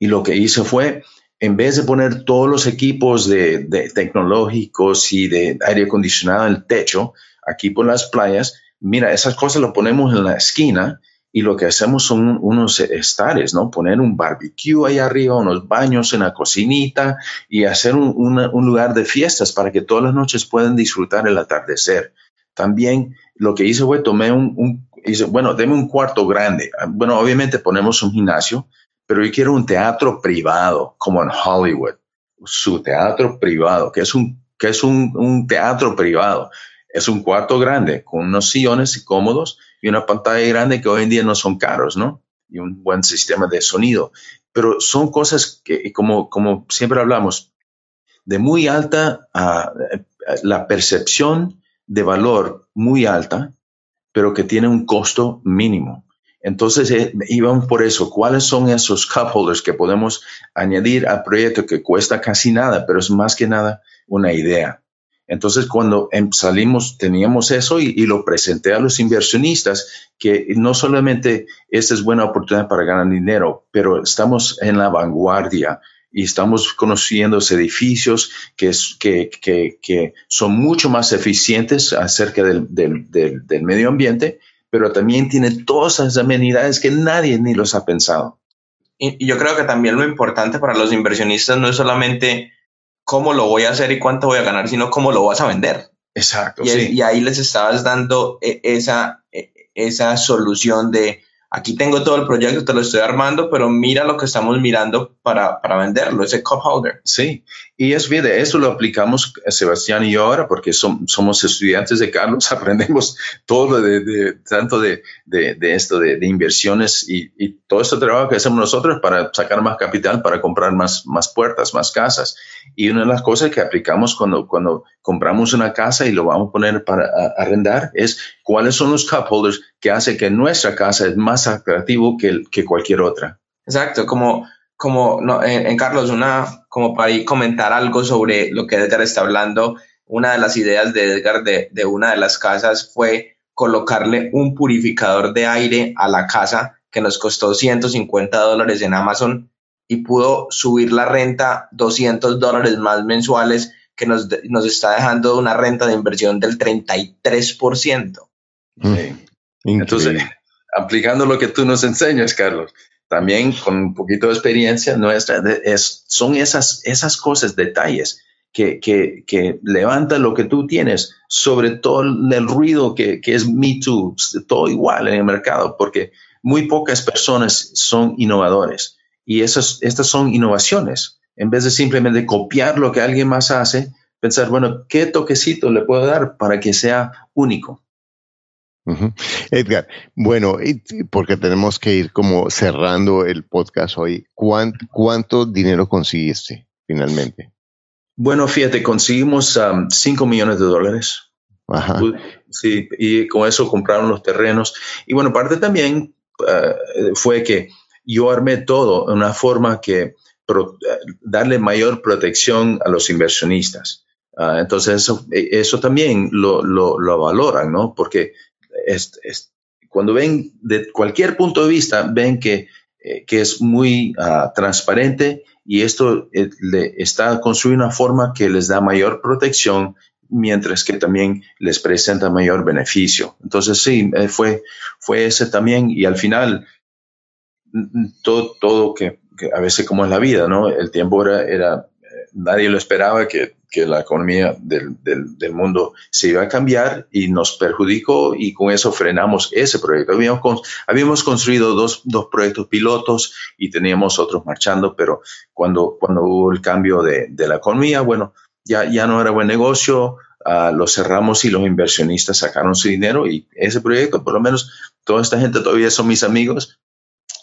Y lo que hice fue, en vez de poner todos los equipos de, tecnológicos y de aire acondicionado en el techo, aquí por las playas, mira, esas cosas lo ponemos en la esquina y lo que hacemos son unos estares, ¿no? Poner un barbecue ahí arriba, unos baños en la cocinita y hacer un, un, lugar de fiestas para que todas las noches puedan disfrutar el atardecer. También lo que hice fue tomé un, bueno, deme un cuarto grande. Bueno, obviamente ponemos un gimnasio, pero yo quiero un teatro privado, como en Hollywood, su teatro privado, que es un, que es un, un teatro privado. Es un cuarto grande con unos sillones cómodos y una pantalla grande que hoy en día no son caros, ¿no? Y un buen sistema de sonido. Pero son cosas que, como, como siempre hablamos, de muy alta, uh, la percepción de valor muy alta, pero que tiene un costo mínimo. Entonces, eh, por eso. ¿Cuáles son esos cup holders que podemos añadir al proyecto que cuesta casi nada, pero es más que nada una idea? Entonces, cuando em, salimos, teníamos eso y, lo presenté a los inversionistas, que no solamente esta es buena oportunidad para ganar dinero, pero estamos en la vanguardia y estamos conociendo edificios que, que, que, que, son mucho más eficientes acerca del, del, del, medio ambiente, pero también tiene todas esas amenidades que nadie ni los ha pensado. Y, y yo creo que también lo importante para los inversionistas no es solamente cómo lo voy a hacer y cuánto voy a ganar, sino cómo lo vas a vender. Exacto. Y, sí. y ahí les estabas dando eh, esa, eh, esa solución de aquí tengo todo el proyecto, te lo estoy armando, pero mira lo que estamos mirando para, para venderlo, ese cup holder. Sí, y es bien, eso lo aplicamos Sebastián y yo ahora, porque som, somos estudiantes de Carlos, aprendemos todo de, de tanto de, de, de, esto, de, inversiones y, y, todo este trabajo que hacemos nosotros para sacar más capital, para comprar más, más puertas, más casas. Y una de las cosas que aplicamos cuando, cuando compramos una casa y lo vamos a poner para arrendar es cuáles son los cup holders que hace que nuestra casa es más atractivo que, que cualquier otra. Exacto, como, como en, en, Carlos, una, como para ir comentar algo sobre lo que Edgar está hablando, una de las ideas de Edgar de, de una de las casas fue colocarle un purificador de aire a la casa que nos costó 150 dólares en Amazon y pudo subir la renta 200 dólares más mensuales que nos, nos está dejando una renta de inversión del 33%. Sí. Entonces, aplicando lo que tú nos enseñas, Carlos, también con un poquito de experiencia nuestra, es, son esas, esas cosas, detalles que, que, que levantan lo que tú tienes sobre todo el ruido que, que es Me Too, todo igual en el mercado, porque muy pocas personas son innovadores y esas, estas son innovaciones. En vez de simplemente copiar lo que alguien más hace, pensar, bueno, ¿qué toquecito le puedo dar para que sea único? Uh -huh. Edgar, bueno, porque tenemos que ir como cerrando el podcast hoy, ¿cuánto, cuánto dinero conseguiste finalmente? Bueno, fíjate, conseguimos 5 um, millones de dólares. Ajá. Sí, y con eso compraron los terrenos. Y bueno, parte también uh, fue que yo armé todo de una forma que pro, darle mayor protección a los inversionistas. Uh, entonces, eso, eso también lo, lo, lo, valoran, ¿no? Porque cuando ven de cualquier punto de vista, ven que eh, que es muy ah, transparente y esto eh, le está construyendo una forma que les da mayor protección mientras que también les presenta mayor beneficio. Entonces sí, eh, fue, fue ese también y al final todo, todo que, a veces como es la vida, ¿no? El tiempo era, era nadie lo esperaba que, que la economía del, del, mundo se iba a cambiar y nos perjudicó y con eso frenamos ese proyecto. Habíamos, habíamos construido dos, dos, proyectos pilotos y teníamos otros marchando, pero cuando, cuando hubo el cambio de, de la economía, bueno, ya, ya no era buen negocio, uh, lo cerramos y los inversionistas sacaron su dinero y ese proyecto, por lo menos toda esta gente todavía son mis amigos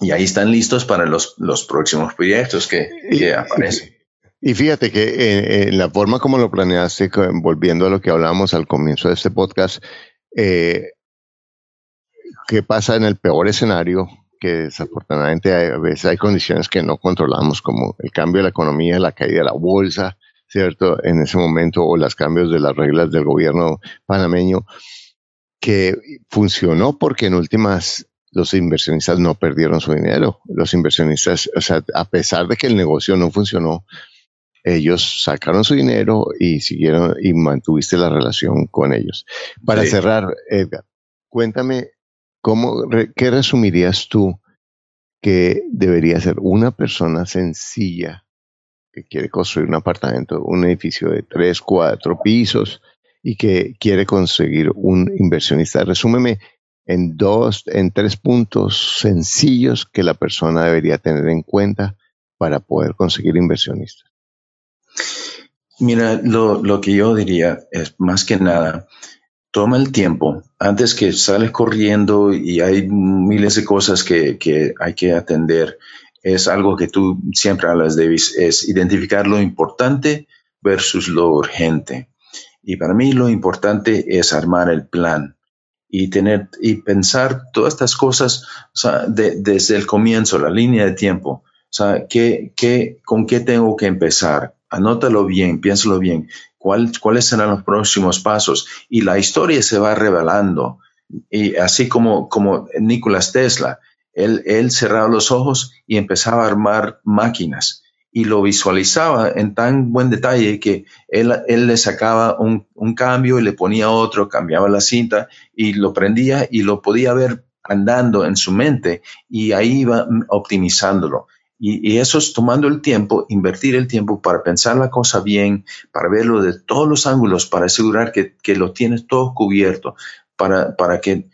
y ahí están listos para los, los próximos proyectos que, que aparecen. Y fíjate que en, en, la forma como lo planeaste, volviendo a lo que hablábamos al comienzo de este podcast, eh, ¿qué pasa en el peor escenario? Que desafortunadamente hay, a veces hay condiciones que no controlamos, como el cambio de la economía, la caída de la bolsa, ¿cierto? En ese momento, o los cambios de las reglas del gobierno panameño, que funcionó porque en últimas los inversionistas no perdieron su dinero. Los inversionistas, o sea, a pesar de que el negocio no funcionó, ellos sacaron su dinero y siguieron y mantuviste la relación con ellos. Para sí. cerrar, Edgar, cuéntame cómo, qué resumirías tú que debería ser una persona sencilla que quiere construir un apartamento, un edificio de tres, cuatro pisos y que quiere conseguir un inversionista. Resúmeme en dos, en tres puntos sencillos que la persona debería tener en cuenta para poder conseguir inversionistas. Mira, lo, lo, que yo diría es más que nada, toma el tiempo antes que sales corriendo y hay miles de cosas que, que hay que atender. Es algo que tú siempre hablas, Davis, es identificar lo importante versus lo urgente. Y para mí lo importante es armar el plan y tener y pensar todas estas cosas o sea, de, desde el comienzo, la línea de tiempo. O sea, ¿qué, qué, ¿con qué tengo que empezar? Anótalo bien, piénsalo bien. ¿Cuál, ¿Cuáles serán los próximos pasos? Y la historia se va revelando. Y así como, como Nicolás Tesla, él, él cerraba los ojos y empezaba a armar máquinas y lo visualizaba en tan buen detalle que él, él le sacaba un, un, cambio y le ponía otro, cambiaba la cinta y lo prendía y lo podía ver andando en su mente y ahí iba optimizándolo. Y, y, eso es tomando el tiempo, invertir el tiempo para pensar la cosa bien, para verlo de todos los ángulos, para asegurar que, que lo tienes todo cubierto, para, para que,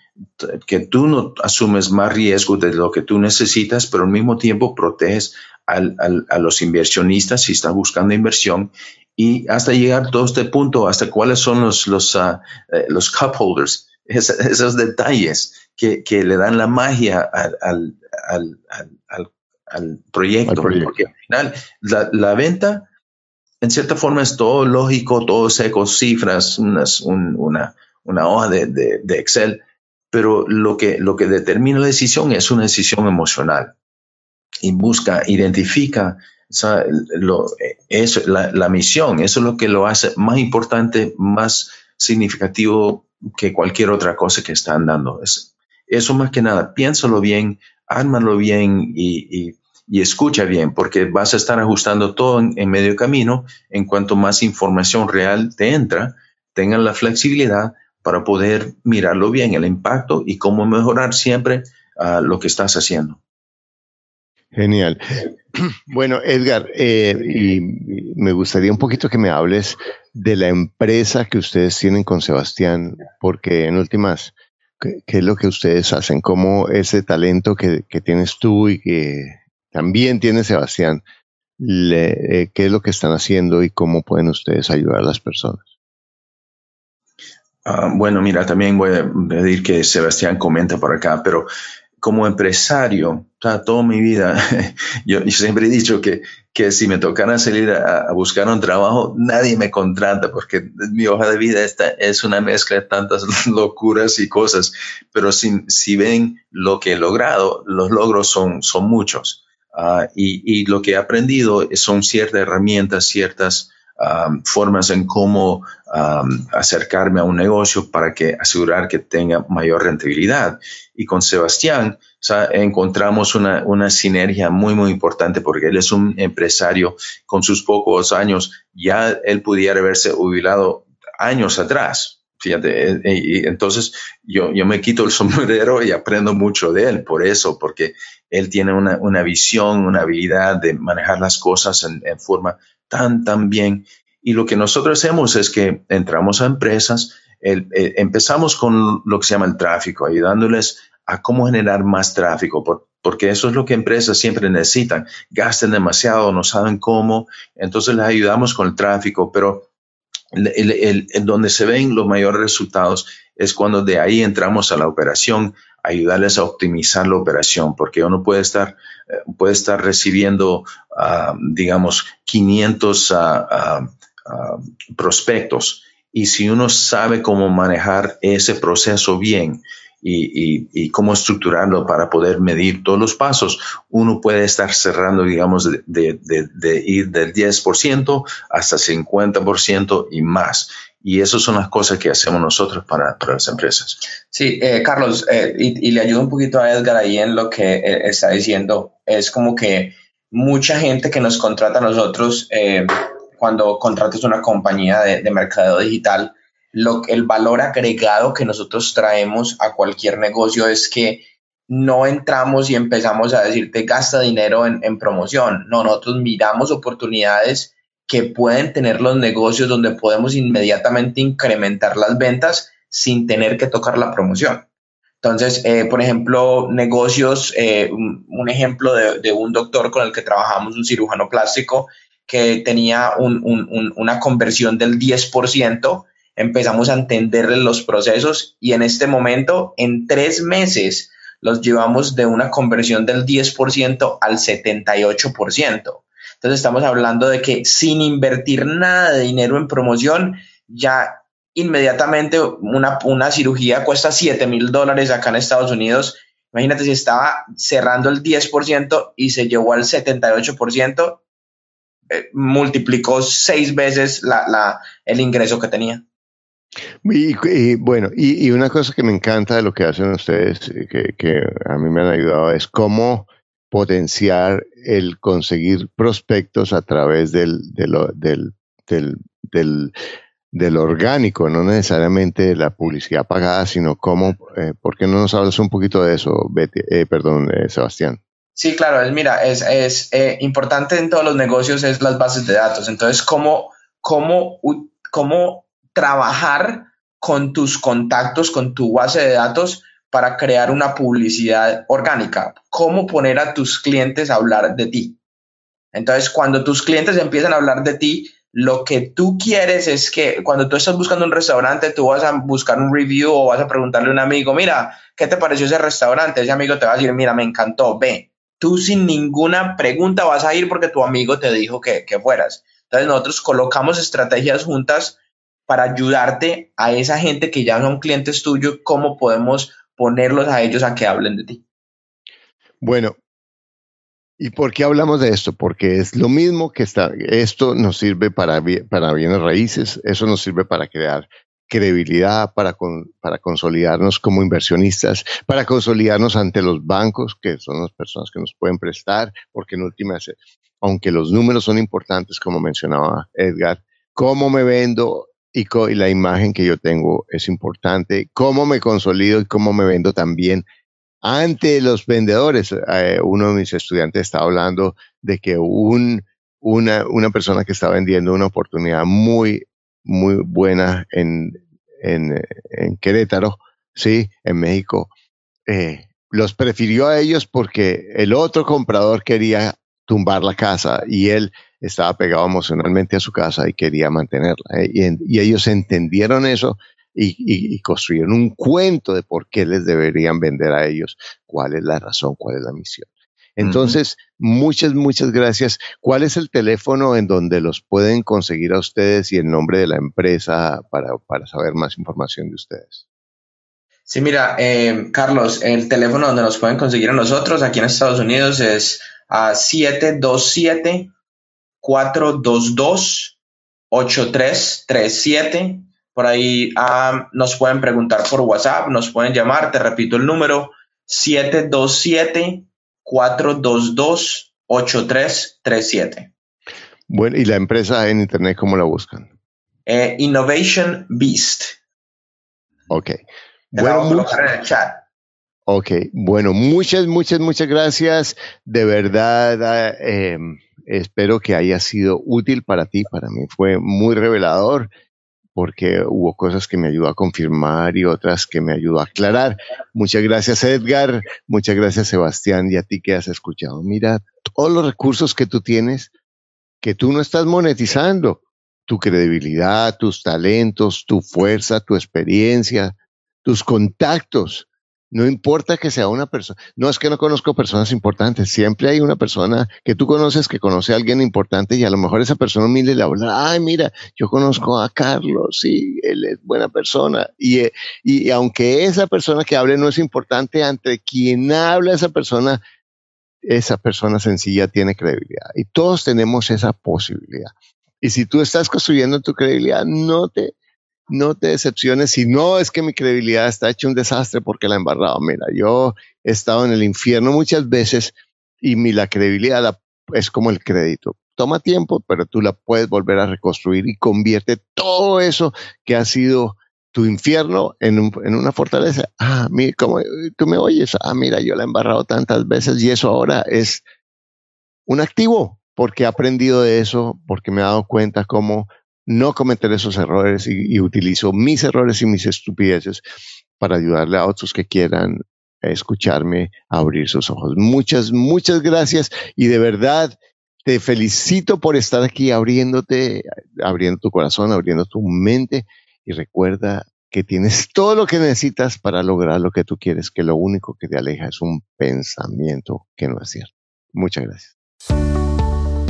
que, tú no asumes más riesgo de lo que tú necesitas, pero al mismo tiempo proteges al, al, a los inversionistas si están buscando inversión y hasta llegar a todo este punto, hasta cuáles son los, los, uh, los cup holders, es, esos detalles que, que, le dan la magia al, al, al al proyecto, proyecto, porque al final la, la, venta en cierta forma es todo lógico, todo seco, cifras, unas, un, una, una hoja de, de, de, Excel, pero lo que, lo que determina la decisión es una decisión emocional y busca, identifica eso, la, la misión, eso es lo que lo hace más importante, más significativo que cualquier otra cosa que están dando. Es, eso más que nada, piénsalo bien, ármalo bien y, y, escucha bien, porque vas a estar ajustando todo en, medio camino. En cuanto más información real te entra, tengan la flexibilidad para poder mirarlo bien, el impacto y cómo mejorar siempre uh, lo que estás haciendo. Genial. Bueno, Edgar, eh, y me gustaría un poquito que me hables de la empresa que ustedes tienen con Sebastián, porque en últimas, ¿Qué, ¿Qué, es lo que ustedes hacen? ¿Cómo ese talento que, tienes tú y que también tiene Sebastián, le, eh, qué es lo que están haciendo y cómo pueden ustedes ayudar a las personas? Uh, bueno, mira, también voy a pedir que Sebastián comenta por acá, pero como empresario, toda mi vida, yo, siempre he dicho que, que si me tocara salir a, buscar un trabajo, nadie me contrata porque mi hoja de vida está, es una mezcla de tantas locuras y cosas, pero si, si ven lo que he logrado, los logros son, son muchos. Uh, y, y, lo que he aprendido son ciertas herramientas, ciertas um, formas en cómo um, acercarme a un negocio para que asegurar que tenga mayor rentabilidad. Y con Sebastián encontramos una, una sinergia muy, muy importante porque él es un empresario con sus pocos años, ya él pudiera haberse jubilado años atrás, Fíjate, eh, y entonces yo, yo me quito el sombrero y aprendo mucho de él por eso, porque él tiene una, una visión, una habilidad de manejar las cosas en, forma tan, tan bien. Y lo que nosotros hacemos es que entramos a empresas, eh, empezamos con lo que se llama el tráfico, ayudándoles a cómo generar más tráfico, porque eso es lo que empresas siempre necesitan. Gastan demasiado, no saben cómo, entonces les ayudamos con el tráfico, pero donde se ven los mayores resultados es cuando de ahí entramos a la operación, ayudarles a optimizar la operación, porque uno puede estar, eh, puede estar recibiendo, ah, digamos, 500 ah, ah, prospectos. Y si uno sabe cómo manejar ese proceso bien, y, cómo estructurarlo para poder medir todos los pasos, uno puede estar cerrando, digamos, de, ir del 10% hasta 50% y más. Y esas son las cosas que hacemos nosotros para, las empresas. Sí, eh, Carlos, eh, y, le ayudo un poquito a Edgar ahí en lo que eh, está diciendo. Es como que mucha gente que nos contrata a nosotros, cuando contratas una compañía de, de mercadeo digital, lo, el valor agregado que nosotros traemos a cualquier negocio es que no entramos y empezamos a decirte gasta dinero en, promoción. No, nosotros miramos oportunidades que pueden tener los negocios donde podemos inmediatamente incrementar las ventas sin tener que tocar la promoción. Entonces, eh, por ejemplo, negocios, eh, un, ejemplo de, un doctor con el que trabajamos, un cirujano plástico, que tenía una conversión del 10% empezamos a entenderle los procesos y en este momento, en tres meses, los llevamos de una conversión del 10% al 78%. Entonces estamos hablando de que sin invertir nada de dinero en promoción, ya inmediatamente una, una cirugía cuesta 7 mil dólares acá en Estados Unidos. Imagínate si estaba cerrando el 10% y se llevó al 78%, eh, multiplicó seis veces la, el ingreso que tenía. Y, bueno, y, una cosa que me encanta de lo que hacen ustedes, eh, que, a mí me han ayudado, es cómo potenciar el conseguir prospectos a través del, del, del, orgánico, no necesariamente la publicidad pagada, sino cómo, eh, ¿por qué no nos hablas un poquito de eso, eh, perdón, Sebastián? Sí, claro, es, mira, es, es importante en todos los negocios es las bases de datos. Entonces, ¿cómo, cómo, cómo trabajar con tus contactos, con tu base de datos para crear una publicidad orgánica. ¿Cómo poner a tus clientes a hablar de ti? Entonces, cuando tus clientes empiezan a hablar de ti, lo que tú quieres es que cuando tú estás buscando un restaurante, tú vas a buscar un review o vas a preguntarle a un amigo, mira, ¿qué te pareció ese restaurante? Ese amigo te va a decir, mira, me encantó, ve. Tú sin ninguna pregunta vas a ir porque tu amigo te dijo que, que fueras. Entonces, nosotros colocamos estrategias juntas para ayudarte a esa gente que ya son clientes tuyos, cómo podemos ponerlos a ellos a que hablen de ti. Bueno, ¿y por qué hablamos de esto? Porque es lo mismo que está, esto nos sirve para, para bienes raíces, eso nos sirve para crear credibilidad, para, para consolidarnos como inversionistas, para consolidarnos ante los bancos, que son las personas que nos pueden prestar, porque en última, aunque los números son importantes, como mencionaba Edgar, cómo me vendo y, la imagen que yo tengo es importante, cómo me consolido y cómo me vendo también ante los vendedores. Eh, uno de mis estudiantes estaba hablando de que un, una, una, persona que está vendiendo una oportunidad muy, muy buena en, en, en Querétaro, ¿sí? En México, eh, los prefirió a ellos porque el otro comprador quería tumbar la casa y él estaba pegado emocionalmente a su casa y quería mantenerla. ¿eh? Y, ellos entendieron eso y, construyeron un cuento de por qué les deberían vender a ellos, cuál es la razón, cuál es la misión. Entonces, muchas, muchas gracias. ¿Cuál es el teléfono en donde los pueden conseguir a ustedes y el nombre de la empresa para, saber más información de ustedes? Sí, mira, eh, Carlos, el teléfono donde nos pueden conseguir a nosotros aquí en Estados Unidos es a 727 422 8337. Por ahí ah, nos pueden preguntar por WhatsApp, nos pueden llamar, te repito el número 727-422-8337. Bueno, ¿y la empresa en Internet cómo la buscan? Eh, Innovation Beast. Ok. bueno, en el chat. Ok, bueno, muchas, muchas, muchas gracias. De verdad, eh, espero que haya sido útil para ti. Para mí fue muy revelador porque hubo cosas que me ayudó a confirmar y otras que me ayudó a aclarar. Muchas gracias Edgar, muchas gracias Sebastián y a ti que has escuchado. Mira, todos los recursos que tú tienes, que tú no estás monetizando, tu credibilidad, tus talentos, tu fuerza, tu experiencia, tus contactos, no importa que sea una persona, no es que no conozco personas importantes, siempre hay una persona que tú conoces que conoce a alguien importante y a lo mejor esa persona mire le habla, ay, mira, yo conozco a Carlos, sí, él es buena persona. Y, eh, y aunque esa persona que hable no es importante, ante quien habla esa persona, esa persona sencilla tiene credibilidad. Y todos tenemos esa posibilidad. Y si tú estás construyendo tu credibilidad, no te, no te decepciones si no es que mi credibilidad está hecha un desastre porque la he embarrado. Mira, yo he estado en el infierno muchas veces y mi la credibilidad es como el crédito. Toma tiempo, pero tú la puedes volver a reconstruir y convierte todo eso que ha sido tu infierno en, una fortaleza. Ah, mira, como tú me oyes, ah, mira, yo la he embarrado tantas veces y eso ahora es un activo porque he aprendido de eso, porque me he dado cuenta cómo no cometer esos errores y, utilizo mis errores y mis estupideces para ayudarle a otros que quieran escucharme abrir sus ojos. Muchas, muchas gracias y de verdad te felicito por estar aquí abriéndote, abriendo tu corazón, abriendo tu mente y recuerda que tienes todo lo que necesitas para lograr lo que tú quieres, que lo único que te aleja es un pensamiento que no es cierto. Muchas gracias.